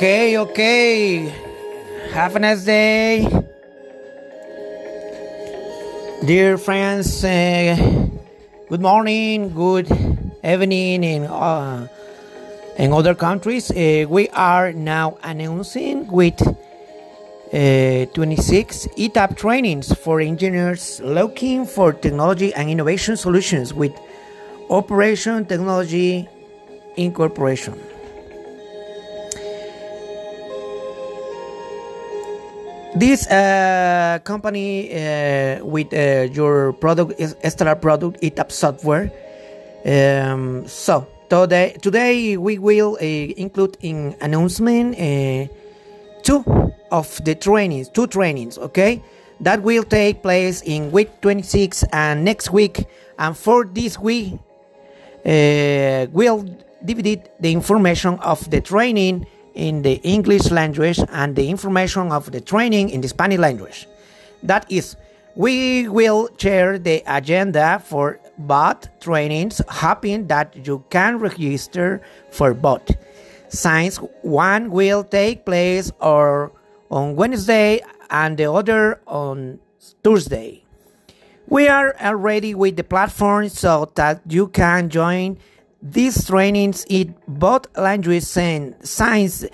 Okay, okay. Have a nice day. Dear friends, uh, good morning, good evening in, uh, in other countries. Uh, we are now announcing with uh, 26 ETAP trainings for engineers looking for technology and innovation solutions with Operation Technology Incorporation. This uh, company uh, with uh, your product, is Stellar product, ETAP software. Um, so today, today we will uh, include in announcement uh, two of the trainings, two trainings, okay, that will take place in week 26 and next week. And for this week, uh, we'll divide the information of the training in the English language and the information of the training in the Spanish language. That is, we will share the agenda for both trainings, hoping that you can register for both. Since one will take place or on Wednesday and the other on Thursday. We are already with the platform so that you can join these trainings in both languages and science.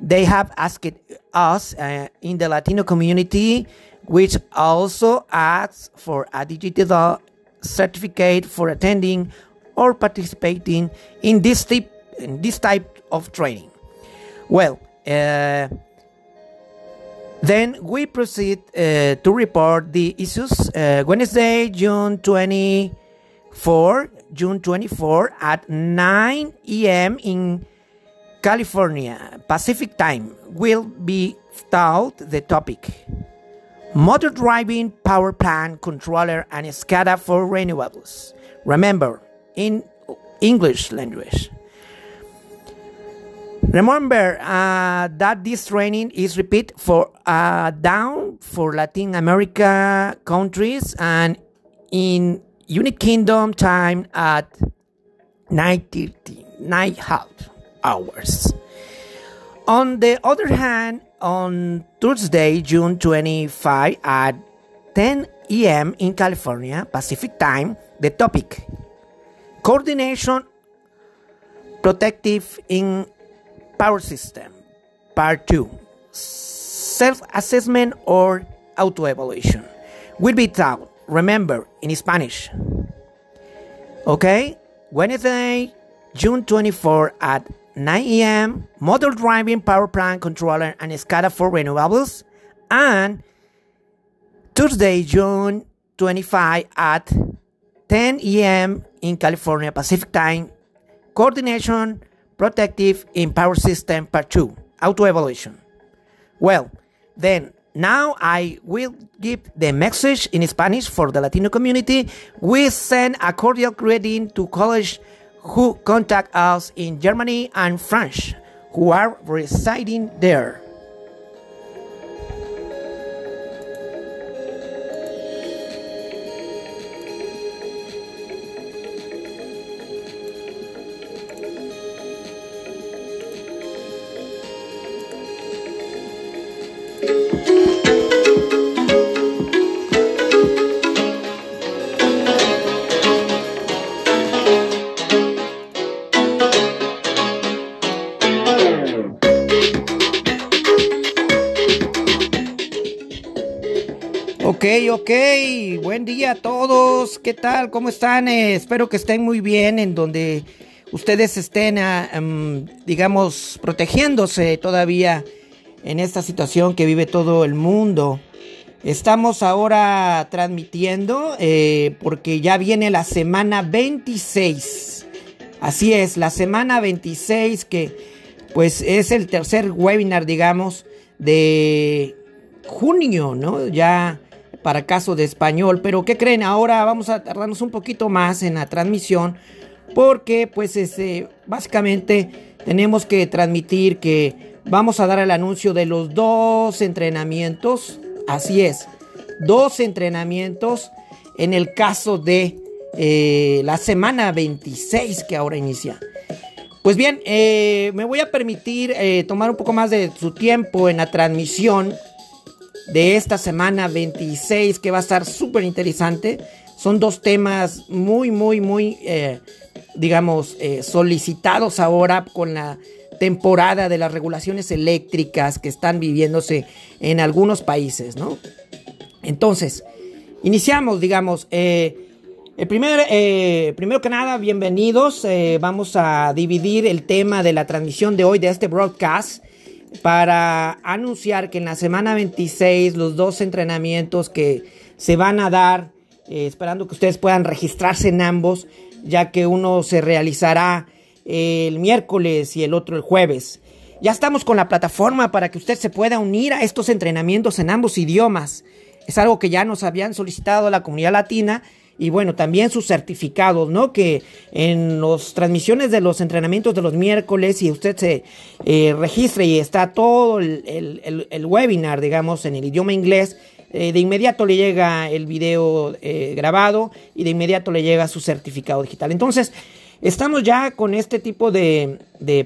They have asked us uh, in the Latino community, which also asks for a digital certificate for attending or participating in this type, in this type of training. Well, uh, then we proceed uh, to report the issues uh, Wednesday, June 24, June 24 at 9 a.m. in California Pacific Time will be taught the topic Motor Driving Power Plant Controller and SCADA for Renewables. Remember, in English language. Remember uh, that this training is repeat for uh, down for Latin America countries and in United Kingdom time at 9 half hours. On the other hand, on Thursday, June 25 at 10 a.m. in California Pacific time, the topic coordination protective in power system part 2 self-assessment or auto-evaluation will be taught remember in spanish. Okay? Wednesday june 24 at 9 a.m Model driving power plant controller and scada for renewables. And tuesday june 25 at 10 a.m in california pacific time coordination protective in power system part 2 auto evaluation. Well then now i will give the message in spanish for the latino community. We send a cordial greeting to college who contact us in germany and france who are residing there ¿qué tal? ¿Cómo están? Eh, espero que estén muy bien en donde ustedes estén, ah, em, digamos, protegiéndose todavía en esta situación que vive todo el mundo. Estamos ahora transmitiendo eh, porque ya viene la semana 26. Así es, la semana 26 que pues es el tercer webinar, digamos, de junio, ¿no? Ya para caso de español. Pero ¿qué creen? Ahora vamos a tardarnos un poquito más en la transmisión porque pues este, básicamente tenemos que transmitir que vamos a dar el anuncio de los dos entrenamientos. Así es, dos entrenamientos en el caso de eh, la semana 26 que ahora inicia. Pues bien, eh, me voy a permitir eh, tomar un poco más de su tiempo en la transmisión de esta semana 26 que va a estar súper interesante. Son dos temas muy, muy, muy, eh, digamos, solicitados ahora con la temporada de las regulaciones eléctricas que están viviéndose en algunos países, ¿no? Entonces, iniciamos, digamos, el primer, eh, primero que nada, bienvenidos. Eh, vamos a dividir el tema de la transmisión de hoy de este broadcast para anunciar que en la semana 26 los dos entrenamientos que se van a dar, eh, esperando que ustedes puedan registrarse en ambos, ya que uno se realizará el miércoles y el otro el jueves. Ya estamos con la plataforma para que usted se pueda unir a estos entrenamientos en ambos idiomas. Es algo que ya nos habían solicitado la comunidad latina y bueno, también sus certificados, ¿no? Que en las transmisiones de los entrenamientos de los miércoles, si usted se eh, registra y está todo el, webinar, digamos, en el idioma inglés, eh, de inmediato le llega el video eh, grabado y de inmediato le llega su certificado digital. Entonces, estamos ya con este tipo de,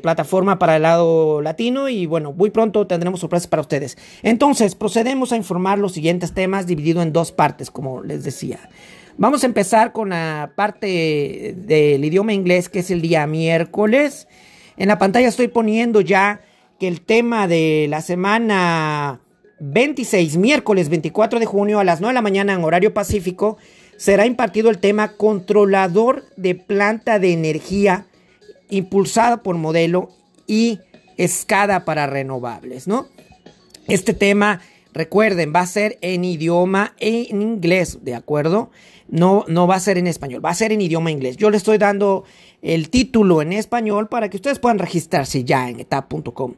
plataforma para el lado latino y bueno, muy pronto tendremos sorpresas para ustedes. Entonces, procedemos a informar los siguientes temas dividido en dos partes, como les decía. Vamos a empezar con la parte del idioma inglés que es el día miércoles. En la pantalla estoy poniendo ya que el tema de la semana 26, miércoles 24 de junio a las 9 de la mañana en horario pacífico, será impartido el tema controlador de planta de energía impulsada por modelo y escada para renovables, ¿no? Este tema, recuerden, va a ser en idioma en inglés, ¿de acuerdo? no, no va a ser en español, va a ser en idioma inglés. Yo le estoy dando el título en español para que ustedes puedan registrarse ya en etap.com.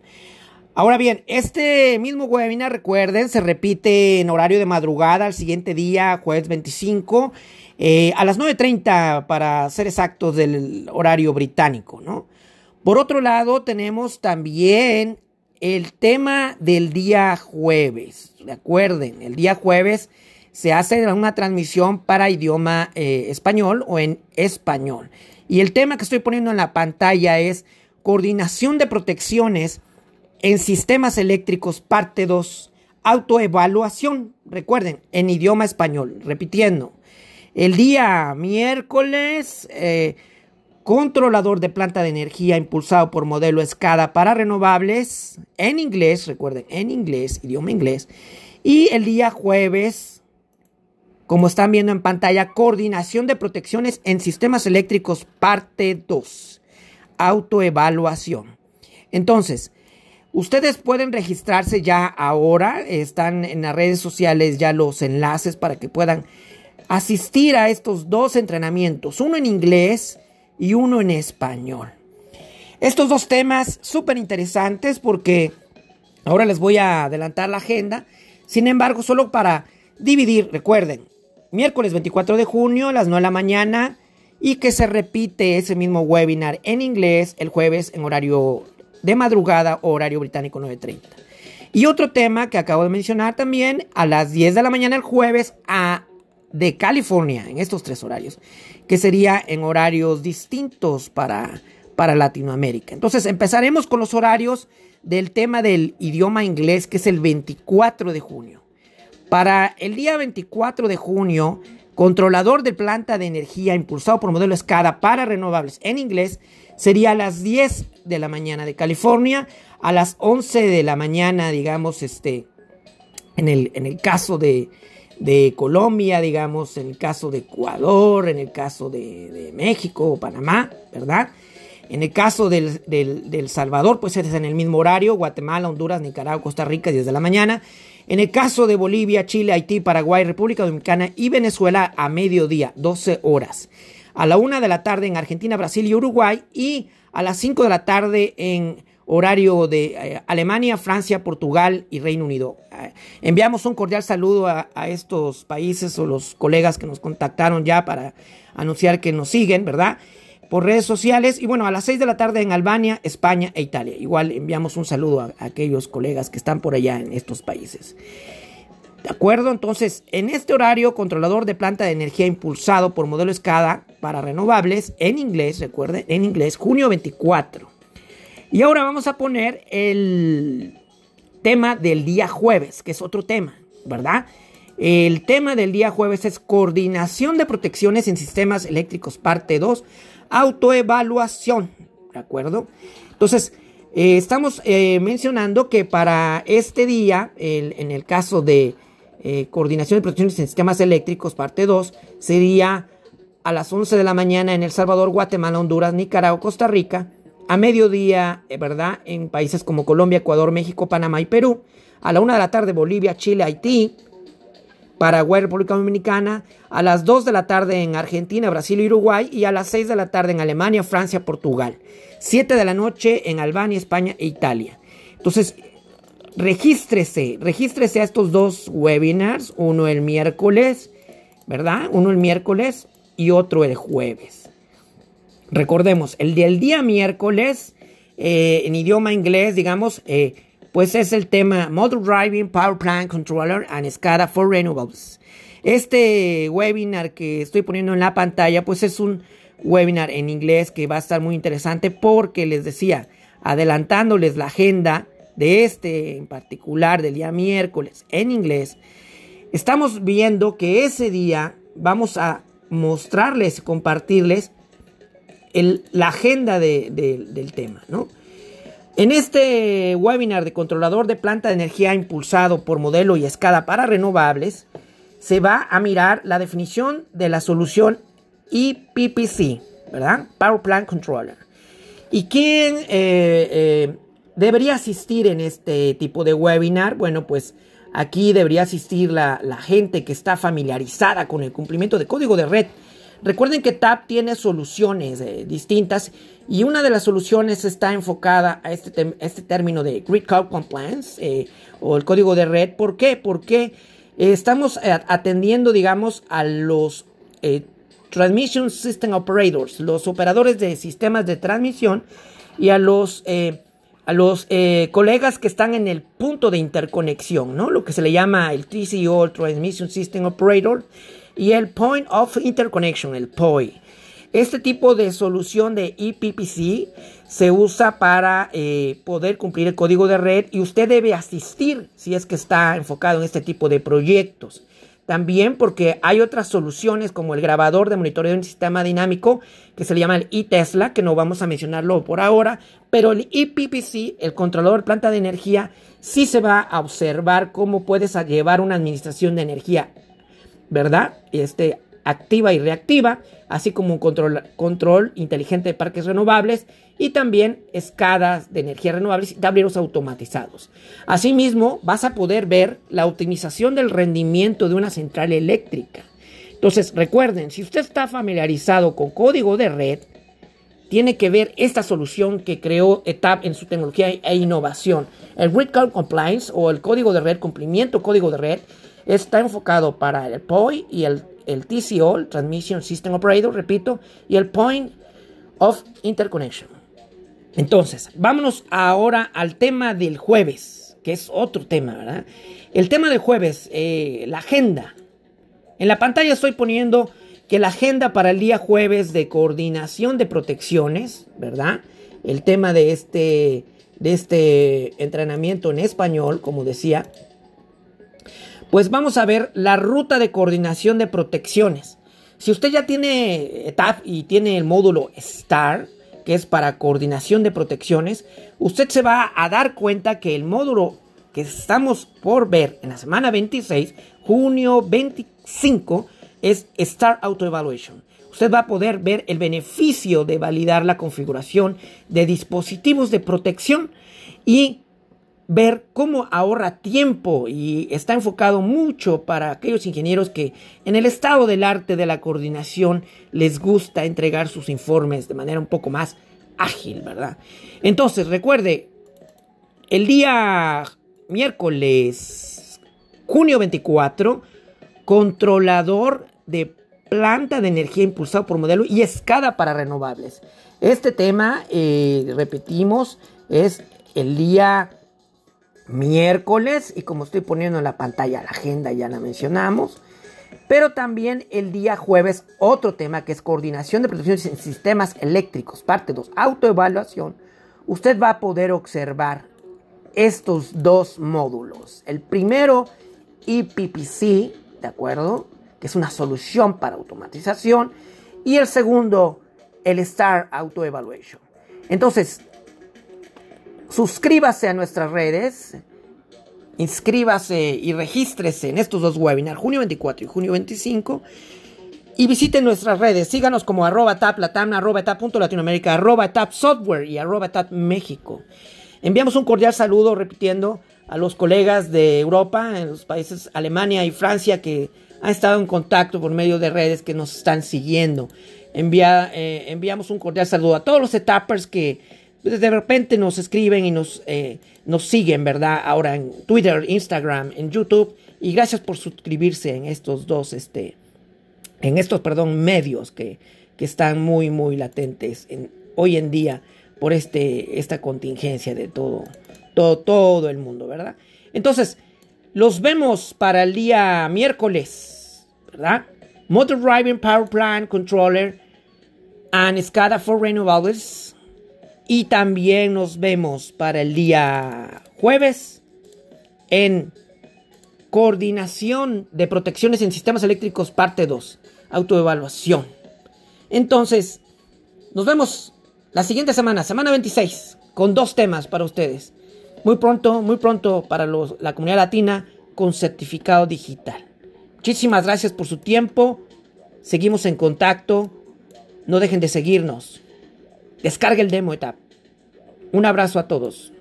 Ahora bien, este mismo webinar, recuerden, se repite en horario de madrugada al siguiente día, jueves 25, eh, a las 9.30 para ser exactos del horario británico, ¿no? Por otro lado, tenemos también el tema del día jueves. Recuerden, el día jueves se hace una transmisión para idioma eh, español o en español. Y el tema que estoy poniendo en la pantalla es coordinación de protecciones en sistemas eléctricos, parte 2, autoevaluación, recuerden, en idioma español, repitiendo. El día miércoles, eh, controlador de planta de energía impulsado por modelo escada para renovables, en inglés, recuerden, en inglés, idioma inglés. Y el día jueves, como están viendo en pantalla, coordinación de protecciones en sistemas eléctricos, parte 2, autoevaluación. Entonces, ustedes pueden registrarse ya ahora, están en las redes sociales ya los enlaces para que puedan asistir a estos dos entrenamientos, uno en inglés y uno en español. Estos dos temas súper interesantes porque ahora les voy a adelantar la agenda, sin embargo, solo para dividir, recuerden, miércoles 24 de junio a las 9 de la mañana y que se repite ese mismo webinar en inglés el jueves en horario de madrugada horario británico 9.30. Y otro tema que acabo de mencionar también a las 10 de la mañana el jueves a, de California, en estos tres horarios, que sería en horarios distintos para, para Latinoamérica. Entonces empezaremos con los horarios del tema del idioma inglés, que es el 24 de junio. Para el día 24 de junio, controlador de planta de energía impulsado por modelo SCADA para renovables en inglés sería a las 10 de la mañana de California, a las 11 de la mañana, digamos, este, en el, en el caso de, Colombia, digamos, en el caso de Ecuador, en el caso de, México o Panamá, ¿verdad? En el caso del, del, Salvador, pues es en el mismo horario, Guatemala, Honduras, Nicaragua, Costa Rica, 10 de la mañana. En el caso de Bolivia, Chile, Haití, Paraguay, República Dominicana y Venezuela a mediodía, 12 horas. A la 1 de la tarde en Argentina, Brasil y Uruguay y a las 5 de la tarde en horario de eh, Alemania, Francia, Portugal y Reino Unido. Eh, enviamos un cordial saludo a, estos países o los colegas que nos contactaron ya para anunciar que nos siguen, ¿verdad? por redes sociales. Y bueno, a las 6 de la tarde en Albania, España e Italia. Igual enviamos un saludo a, aquellos colegas que están por allá en estos países. ¿De acuerdo? Entonces, en este horario, controlador de planta de energía impulsado por modelo SCADA para renovables en inglés, recuerden, en inglés, junio 24. Y ahora vamos a poner el tema del día jueves, que es otro tema, ¿verdad? El tema del día jueves es coordinación de protecciones en sistemas eléctricos, parte 2, autoevaluación, ¿de acuerdo? Entonces, eh, estamos eh, mencionando que para este día, en el caso de eh, coordinación de protecciones en sistemas eléctricos, parte 2, sería a las 11 de la mañana en El Salvador, Guatemala, Honduras, Nicaragua, Costa Rica, a mediodía, ¿verdad? En países como Colombia, Ecuador, México, Panamá y Perú, a la 1 de la tarde Bolivia, Chile, Haití, Paraguay, República Dominicana, a las 2 de la tarde en Argentina, Brasil y Uruguay, y a las 6 de la tarde en Alemania, Francia, Portugal. 7 de la noche en Albania, España e Italia. Entonces, regístrese, regístrese a estos dos webinars, uno el miércoles, ¿verdad? Uno el miércoles y otro el jueves. Recordemos, el del día miércoles, eh, en idioma inglés, digamos, eh, pues es el tema Model Driving Power Plant Controller and SCADA for Renewables. Este webinar que estoy poniendo en la pantalla, pues es un webinar en inglés que va a estar muy interesante porque les decía, adelantándoles la agenda de este en particular del día miércoles en inglés, estamos viendo que ese día vamos a mostrarles, compartirles la agenda del tema, ¿no? En este webinar de controlador de planta de energía impulsado por modelo y escala para renovables, se va a mirar la definición de la solución EPPC, ¿verdad? Power Plant Controller. ¿Y quién eh, eh, debería asistir en este tipo de webinar? Bueno, pues aquí debería asistir la, gente que está familiarizada con el cumplimiento de código de red Recuerden que TAP tiene soluciones eh, distintas y una de las soluciones está enfocada a este, este término de Grid Code Compliance eh, o el código de red. ¿Por qué? Porque eh, estamos atendiendo, digamos, a los Transmission System Operators, los operadores de sistemas de transmisión y a los a los colegas que están en el punto de interconexión, ¿no? Lo que se le llama el TCO, el Transmission System Operator, y el Point of Interconnection, el POI. Este tipo de solución de EPPC se usa para eh, poder cumplir el código de red y usted debe asistir si es que está enfocado en este tipo de proyectos. También porque hay otras soluciones como el grabador de monitoreo en sistema dinámico que se le llama el eTesla, que no vamos a mencionarlo por ahora, pero el EPPC, el controlador planta de energía, sí se va a observar cómo puedes llevar una administración de energía ¿verdad? Este, activa y reactiva, así como un control, control inteligente de parques renovables y también escadas de energía renovables y tableros automatizados. Asimismo, vas a poder ver la optimización del rendimiento de una central eléctrica. Entonces, recuerden, si usted está familiarizado con código de red, tiene que ver esta solución que creó ETAP en su tecnología e innovación. El Grid Code Compliance o el código de red, cumplimiento código de red, Está enfocado para el POI y el, TCO, Transmission System Operator, repito, y el Point of Interconnection. Entonces, vámonos ahora al tema del jueves, que es otro tema, ¿verdad? El tema del jueves, eh, la agenda. En la pantalla estoy poniendo que la agenda para el día jueves de coordinación de protecciones, ¿verdad? El tema de este, de este entrenamiento en español, como decía, pues vamos a ver la ruta de coordinación de protecciones. Si usted ya tiene ETAP y tiene el módulo STAR, que es para coordinación de protecciones, usted se va a dar cuenta que el módulo que estamos por ver en la semana 26, junio 25, es STAR Auto Evaluation. Usted va a poder ver el beneficio de validar la configuración de dispositivos de protección y ver cómo ahorra tiempo y está enfocado mucho para aquellos ingenieros que en el estado del arte de la coordinación les gusta entregar sus informes de manera un poco más ágil, ¿verdad? Entonces, recuerde, el día miércoles, junio 24, controlador de planta de energía impulsado por modelo y escada para renovables. Este tema, eh, repetimos, es el día miércoles y como estoy poniendo en la pantalla la agenda ya la mencionamos Pero también el día jueves otro tema que es coordinación de protecciones en sistemas eléctricos, parte 2, autoevaluación. Usted va a poder observar estos dos módulos. El primero, EPPC, ¿de acuerdo? Que es una solución para automatización. Y el segundo, el Star Auto Evaluation. Entonces, suscríbase a nuestras redes, inscríbase y regístrese en estos dos webinars, junio 24 y junio 25. Y visiten nuestras redes, síganos como arroba tap latam, arroba tap latinoamérica, arroba tap software y arroba tap México. Enviamos un cordial saludo, repitiendo, a los colegas de Europa, en los países Alemania y Francia, que han estado en contacto por medio de redes que nos están siguiendo. Envía, eh, enviamos un cordial saludo a todos los etappers que de repente nos escriben y nos, eh, nos siguen, ¿verdad? Ahora en Twitter, Instagram, en YouTube. Y gracias por suscribirse en estos dos, este, en estos, perdón, medios que, que están muy, muy latentes en, hoy en día por este, esta contingencia de todo, todo, el mundo, ¿verdad? Entonces, los vemos para el día miércoles, ¿verdad? Motor Driving Power Plant Controller and SCADA for Renewables. Y también nos vemos para el día jueves en Coordinación de Protecciones en Sistemas Eléctricos, parte 2, autoevaluación. Entonces, nos vemos la siguiente semana, semana 26, con dos temas para ustedes. Muy pronto, muy pronto para la comunidad latina con certificado digital. Muchísimas gracias por su tiempo. Seguimos en contacto. No dejen de seguirnos. Descargue el demo etap. Un abrazo a todos.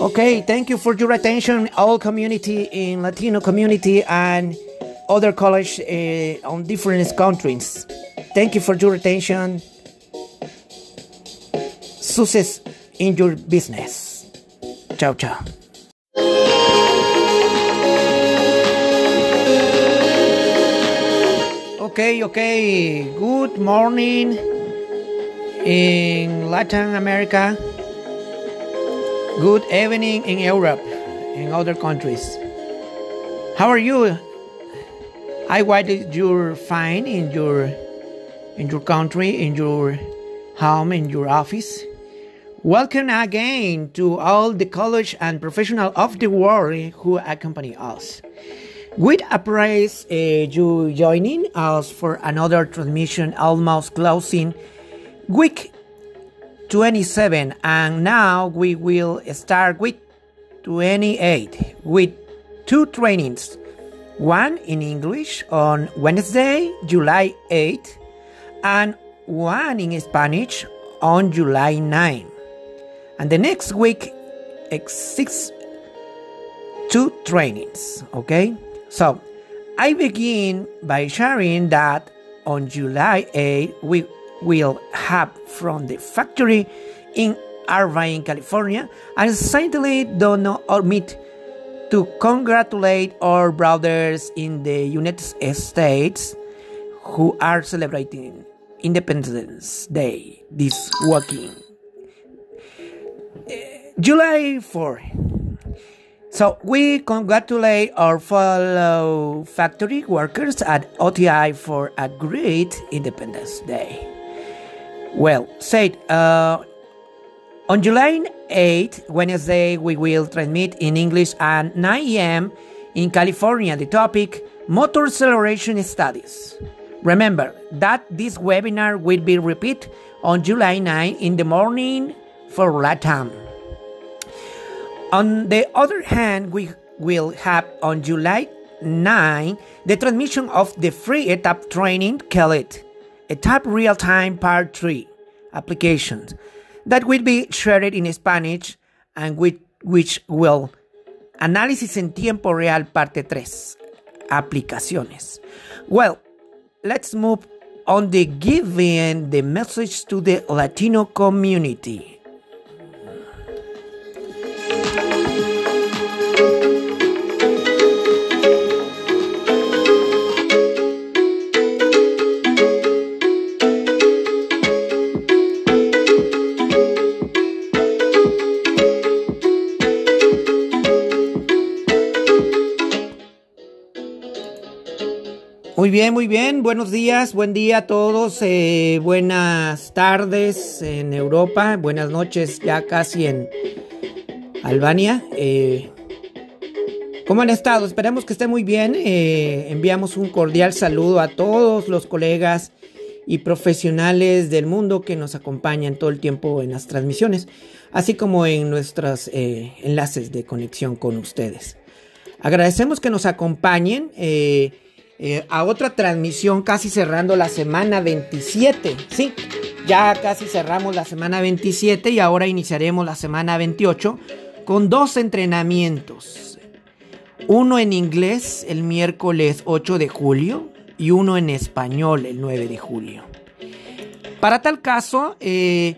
Okay, thank you for your attention, all community in Latino community and other college uh, on different countries. Thank you for your attention. Success in your business. Ciao, ciao. Okay, okay. Good morning in Latin America. Good evening in Europe and other countries. How are you? I hope you're fine in your in your country, in your home, in your office. Welcome again to all the college and professional of the world who accompany us. We appraise uh, you joining us for another transmission, almost closing week 27 and now we will start with 28 with two trainings. One in english on wednesday july 8 and one in spanish on july 9 and the next week six two trainings okay? So i begin by sharing that on july 8 we will have from the factory in Irvine, California, and certainly do not omit to congratulate our brothers in the United States who are celebrating Independence Day this working eh, July 4. So we congratulate our fellow factory workers at OTI for a great Independence Day. Well, said uh, on July 8, Wednesday, we will transmit in English at 9 a.m. in California the topic Motor Acceleration Studies. Remember that this webinar will be repeated on July 9 in the morning for LATAM. On the other hand, we will have on July 9 the transmission of the free ETAP training called ETAP Real Time Part 3 applications that will be shared in Spanish and which, which will Análisis en tiempo real parte 3 aplicaciones. Well, let's move on the giving the message to the Latino community. Muy bien, muy bien. Buenos días, buen día a todos. Eh, buenas tardes en Europa. Buenas noches ya casi en Albania. Eh, ¿Cómo han estado? Esperemos que estén muy bien. Eh, enviamos un cordial saludo a todos los colegas y profesionales del mundo que nos acompañan todo el tiempo en las transmisiones, así como en nuestros enlaces de conexión con ustedes. Agradecemos que nos acompañen. Eh, a otra transmisión casi cerrando la semana 27. Sí, ya casi cerramos la semana 27 y ahora iniciaremos la semana 28 con dos entrenamientos. Uno en inglés el miércoles 8 de julio y uno en español el 9 de julio. Para tal caso, eh,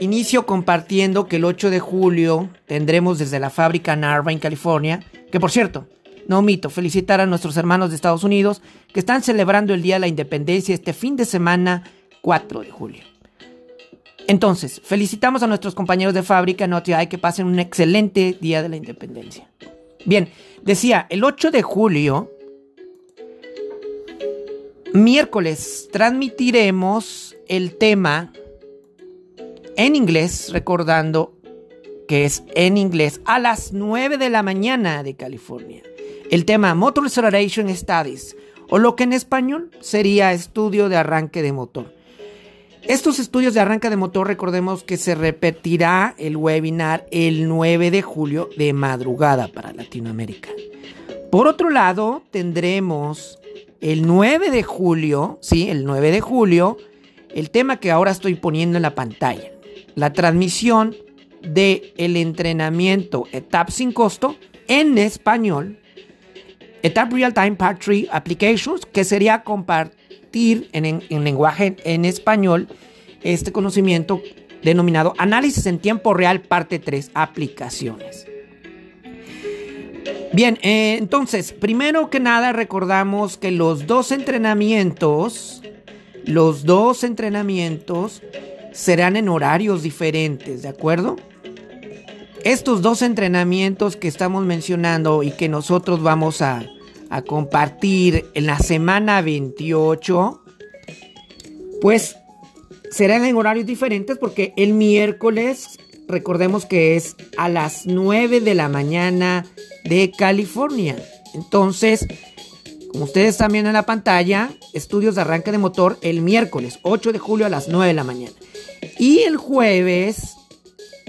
inicio compartiendo que el 8 de julio tendremos desde la fábrica Narva en California, que por cierto, no omito felicitar a nuestros hermanos de Estados Unidos que están celebrando el Día de la Independencia este fin de semana 4 de julio. Entonces, felicitamos a nuestros compañeros de fábrica NOTI que pasen un excelente Día de la Independencia. Bien, decía, el 8 de julio, miércoles, transmitiremos el tema en inglés, recordando que es en inglés, a las 9 de la mañana de California el tema Motor Acceleration Studies, o lo que en español sería estudio de arranque de motor. Estos estudios de arranque de motor, recordemos que se repetirá el webinar el 9 de julio de madrugada para Latinoamérica. Por otro lado, tendremos el 9 de julio, sí, el 9 de julio, el tema que ahora estoy poniendo en la pantalla, la transmisión de el entrenamiento ETAP sin costo en español ETAP Real Time Part 3 Applications, que sería compartir en, lenguaje en español este conocimiento denominado Análisis en tiempo real parte 3 Aplicaciones. Bien, eh, entonces, primero que nada recordamos que los dos entrenamientos, los dos entrenamientos serán en horarios diferentes, ¿de acuerdo? Estos dos entrenamientos que estamos mencionando y que nosotros vamos a, a compartir en la semana 28, pues serán en horarios diferentes porque el miércoles, recordemos que es a las 9 de la mañana de California. Entonces, como ustedes están viendo en la pantalla, estudios de arranque de motor el miércoles 8 de julio a las 9 de la mañana. Y el jueves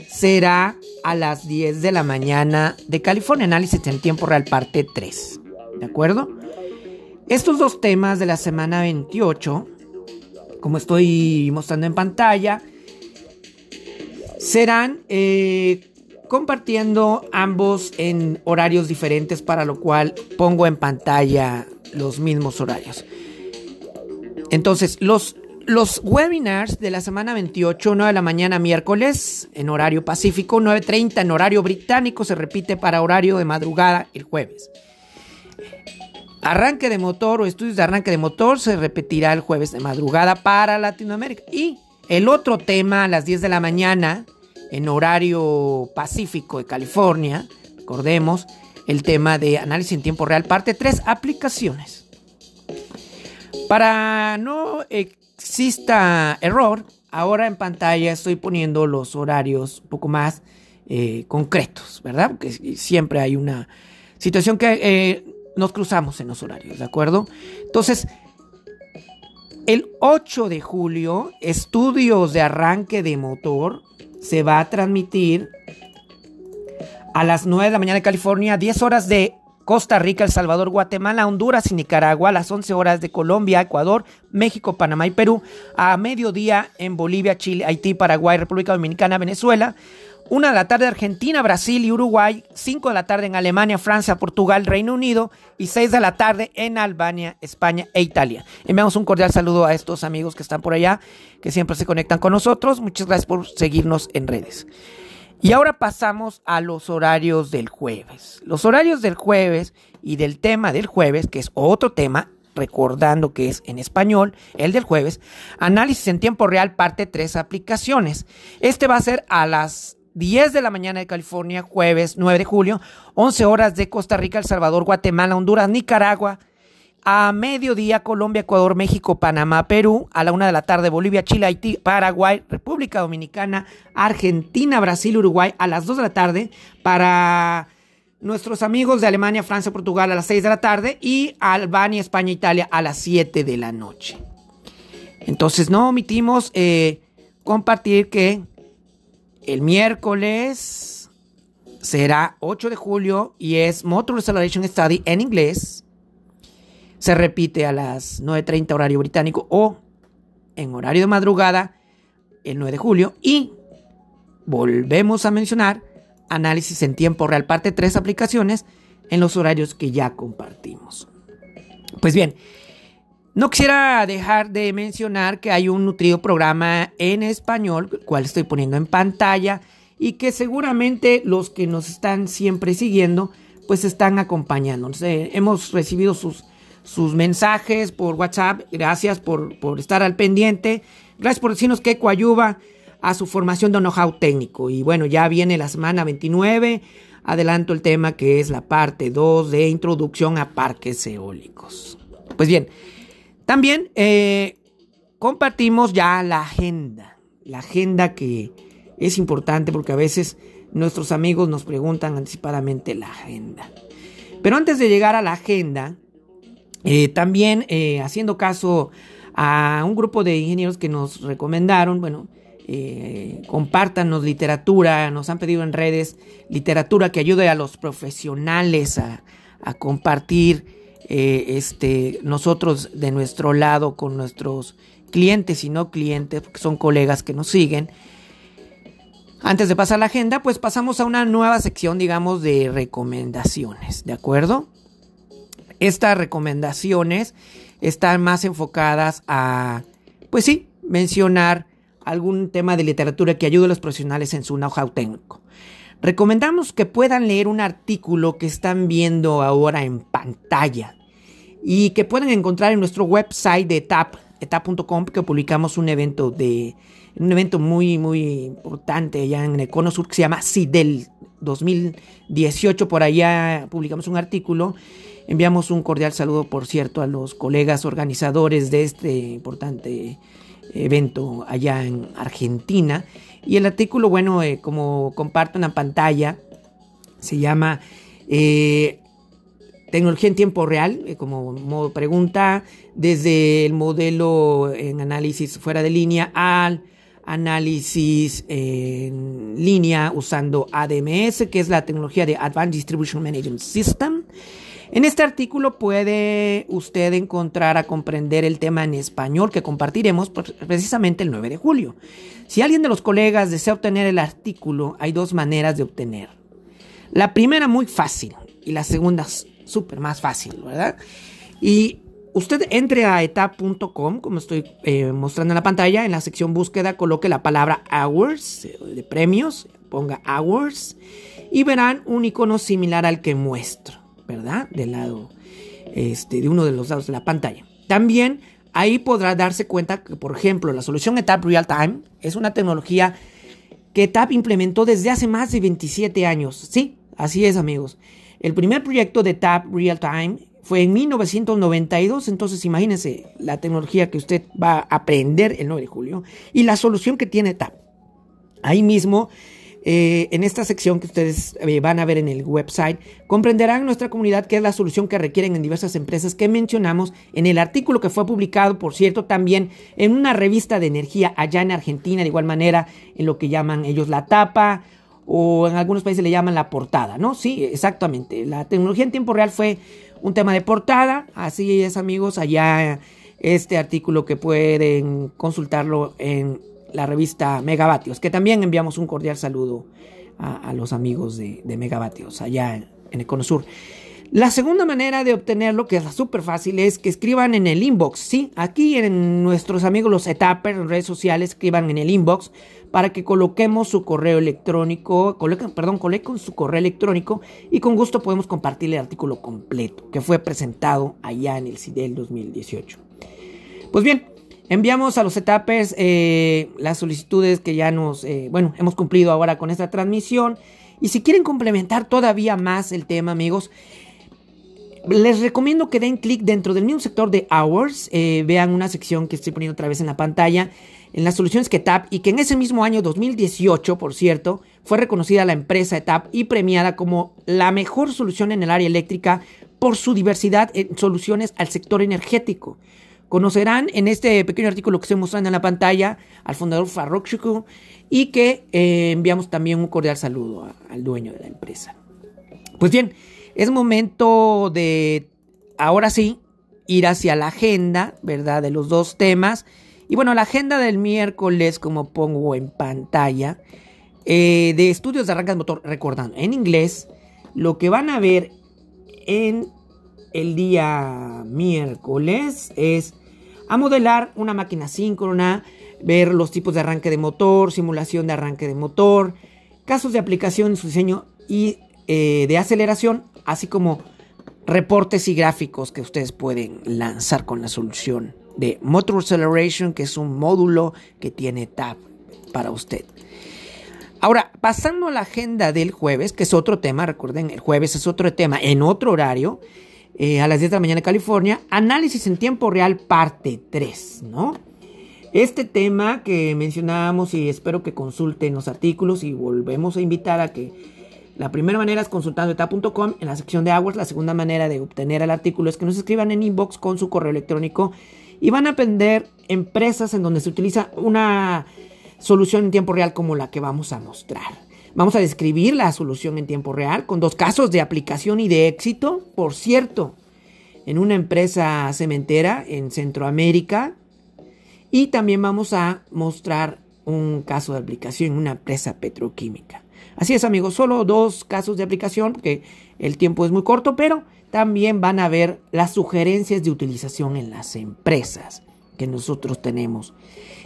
será a las 10 de la mañana de California, análisis en tiempo real parte 3. ¿De acuerdo? Estos dos temas de la semana 28, como estoy mostrando en pantalla, serán eh, compartiendo ambos en horarios diferentes, para lo cual pongo en pantalla los mismos horarios. Entonces, los, los webinars de la semana 28, 9 de la mañana miércoles en horario pacífico, 9.30 en horario británico, se repite para horario de madrugada el jueves. Arranque de motor o estudios de arranque de motor se repetirá el jueves de madrugada para Latinoamérica. Y el otro tema a las 10 de la mañana, en horario pacífico de California, recordemos, el tema de análisis en tiempo real, parte 3, aplicaciones. Para no exista error, ahora en pantalla estoy poniendo los horarios un poco más eh, concretos, ¿verdad? Porque siempre hay una situación que eh, nos cruzamos en los horarios, ¿de acuerdo? Entonces, el 8 de julio, estudios de arranque de motor se va a transmitir a las 9 de la mañana de California, 10 horas de Costa Rica, El Salvador, Guatemala, Honduras y Nicaragua, a las 11 horas de Colombia, Ecuador, México, Panamá y Perú, a mediodía en Bolivia, Chile, Haití, Paraguay, República Dominicana, Venezuela, una de la tarde Argentina, Brasil y Uruguay, 5 de la tarde en Alemania, Francia, Portugal, Reino Unido y 6 de la tarde en Albania, España e Italia. Enviamos un cordial saludo a estos amigos que están por allá, que siempre se conectan con nosotros. Muchas gracias por seguirnos en redes. Y ahora pasamos a los horarios del jueves. Los horarios del jueves y del tema del jueves, que es otro tema, recordando que es en español, el del jueves, análisis en tiempo real, parte 3, aplicaciones. Este va a ser a las 10 de la mañana de California, jueves 9 de julio, 11 horas de Costa Rica, El Salvador, Guatemala, Honduras, Nicaragua A mediodía, Colombia, Ecuador, México, Panamá, Perú. A la una de la tarde, Bolivia, Chile, Haití, Paraguay, República Dominicana, Argentina, Brasil, Uruguay. A las dos de la tarde para nuestros amigos de Alemania, Francia, Portugal a las seis de la tarde. Y Albania, España, Italia a las siete de la noche. Entonces no omitimos eh, compartir que el miércoles será 8 de julio y es Motor Acceleration Study en inglés. Se repite a las 9.30 horario británico o en horario de madrugada el 9 de julio. Y volvemos a mencionar análisis en tiempo real, parte 3 aplicaciones en los horarios que ya compartimos. Pues bien, no quisiera dejar de mencionar que hay un nutrido programa en español, el cual estoy poniendo en pantalla y que seguramente los que nos están siempre siguiendo, pues están acompañando. hemos recibido sus, sus mensajes por WhatsApp, gracias por, estar al pendiente, gracias por decirnos que coayuva a su formación de know-how técnico. Y bueno, ya viene la semana 29, adelanto el tema que es la parte 2 de introducción a parques eólicos. Pues bien, también eh, compartimos ya la agenda, la agenda que es importante porque a veces nuestros amigos nos preguntan anticipadamente la agenda. Pero antes de llegar a la agenda, eh, también eh, haciendo caso a un grupo de ingenieros que nos recomendaron, bueno, eh, compártanos literatura, nos han pedido en redes literatura que ayude a los profesionales a, a compartir eh, este, nosotros de nuestro lado con nuestros clientes y no clientes, porque son colegas que nos siguen. Antes de pasar la agenda, pues pasamos a una nueva sección, digamos, de recomendaciones, ¿de acuerdo? Estas recomendaciones están más enfocadas a, pues sí, mencionar algún tema de literatura que ayude a los profesionales en su know-how técnico. Recomendamos que puedan leer un artículo que están viendo ahora en pantalla y que pueden encontrar en nuestro website de etap, etap.com, que publicamos un evento de un evento muy muy importante allá en el Cono Sur que se llama CIDEL 2018, por allá publicamos un artículo. Enviamos un cordial saludo, por cierto, a los colegas organizadores de este importante evento allá en Argentina. Y el artículo, bueno, eh, como comparto en la pantalla, se llama eh, Tecnología en tiempo real, eh, como modo pregunta, desde el modelo en análisis fuera de línea al análisis en línea usando ADMS, que es la tecnología de Advanced Distribution Management System. En este artículo puede usted encontrar a comprender el tema en español que compartiremos precisamente el 9 de julio. Si alguien de los colegas desea obtener el artículo, hay dos maneras de obtener. La primera muy fácil y la segunda súper más fácil, ¿verdad? Y usted entre a etap.com, como estoy eh, mostrando en la pantalla, en la sección búsqueda coloque la palabra hours eh, de premios, ponga hours y verán un icono similar al que muestro. ¿Verdad? Del lado, este, de uno de los lados de la pantalla. También ahí podrá darse cuenta que, por ejemplo, la solución ETAP Real Time es una tecnología que ETAP implementó desde hace más de 27 años. Sí, así es, amigos. El primer proyecto de ETAP Real Time fue en 1992, entonces imagínense la tecnología que usted va a aprender el 9 de julio y la solución que tiene ETAP. Ahí mismo eh, en esta sección que ustedes eh, van a ver en el website, comprenderán nuestra comunidad qué es la solución que requieren en diversas empresas que mencionamos en el artículo que fue publicado, por cierto, también en una revista de energía allá en Argentina, de igual manera en lo que llaman ellos la tapa o en algunos países le llaman la portada, ¿no? Sí, exactamente. La tecnología en tiempo real fue un tema de portada, así es amigos, allá este artículo que pueden consultarlo en la revista Megavatios, que también enviamos un cordial saludo a, los amigos de, Megavatios allá en, el Cono Sur. La segunda manera de obtenerlo, que es súper fácil, es que escriban en el inbox. Sí, aquí en nuestros amigos los etapers en redes sociales, escriban en el inbox para que coloquemos su correo electrónico, perdón, coloquen su correo electrónico y con gusto podemos compartir el artículo completo que fue presentado allá en el CIDEL 2018. Pues bien, Enviamos a los etapes eh, las solicitudes que ya nos, eh, bueno, hemos cumplido ahora con esta transmisión. Y si quieren complementar todavía más el tema, amigos, les recomiendo que den clic dentro del mismo sector de Hours, eh, vean una sección que estoy poniendo otra vez en la pantalla, en las soluciones que TAP, y que en ese mismo año 2018, por cierto, fue reconocida la empresa TAP y premiada como la mejor solución en el área eléctrica por su diversidad en soluciones al sector energético. Conocerán en este pequeño artículo que estoy mostrando en la pantalla al fundador Farrokh y que eh, enviamos también un cordial saludo al dueño de la empresa. Pues bien, es momento de, ahora sí, ir hacia la agenda, ¿verdad? De los dos temas. Y bueno, la agenda del miércoles, como pongo en pantalla, eh, de estudios de arranque de motor, recordando, en inglés, lo que van a ver en el día miércoles es a modelar una máquina síncrona, ver los tipos de arranque de motor, simulación de arranque de motor, casos de aplicación en su diseño y eh, de aceleración, así como reportes y gráficos que ustedes pueden lanzar con la solución de Motor Acceleration, que es un módulo que tiene Tab para usted. Ahora, pasando a la agenda del jueves, que es otro tema, recuerden, el jueves es otro tema en otro horario, eh, a las 10 de la mañana en California, análisis en tiempo real parte 3, ¿no? Este tema que mencionábamos y espero que consulten los artículos y volvemos a invitar a que la primera manera es consultando eta.com en la sección de aguas, la segunda manera de obtener el artículo es que nos escriban en inbox con su correo electrónico y van a aprender empresas en donde se utiliza una solución en tiempo real como la que vamos a mostrar. Vamos a describir la solución en tiempo real con dos casos de aplicación y de éxito. Por cierto, en una empresa cementera en Centroamérica. Y también vamos a mostrar un caso de aplicación en una empresa petroquímica. Así es amigos, solo dos casos de aplicación, que el tiempo es muy corto, pero también van a ver las sugerencias de utilización en las empresas que nosotros tenemos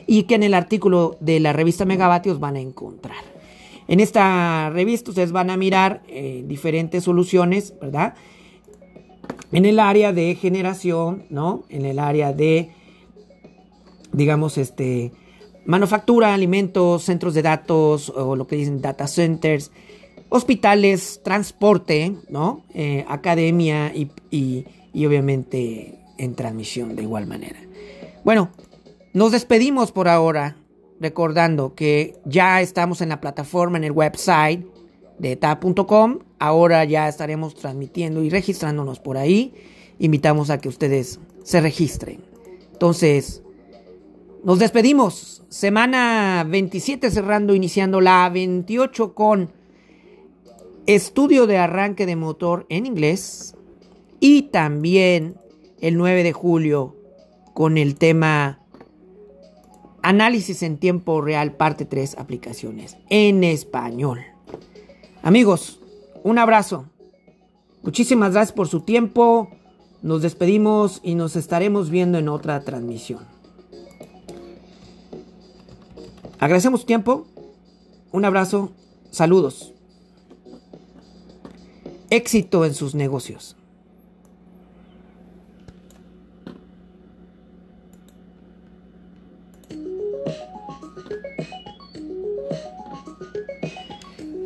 y que en el artículo de la revista Megavatios van a encontrar. En esta revista ustedes van a mirar eh, diferentes soluciones, ¿verdad? En el área de generación, ¿no? En el área de, digamos, este, manufactura, alimentos, centros de datos o lo que dicen data centers, hospitales, transporte, ¿no? Eh, academia y, y obviamente en transmisión de igual manera. Bueno, nos despedimos por ahora recordando que ya estamos en la plataforma, en el website de ta.com. Ahora ya estaremos transmitiendo y registrándonos por ahí. Invitamos a que ustedes se registren. Entonces, nos despedimos. Semana 27 cerrando, iniciando la 28 con estudio de arranque de motor en inglés. Y también el 9 de julio con el tema Análisis en tiempo real, parte 3, aplicaciones en español. Amigos, un abrazo. Muchísimas gracias por su tiempo. Nos despedimos y nos estaremos viendo en otra transmisión. Agradecemos su tiempo. Un abrazo. Saludos. Éxito en sus negocios.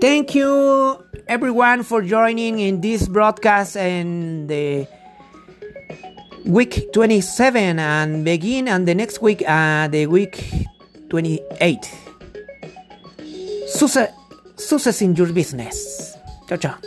Thank you everyone for joining in this broadcast and the week 27 and begin and the next week uh, the week 28 success, success in your business. Ciao ciao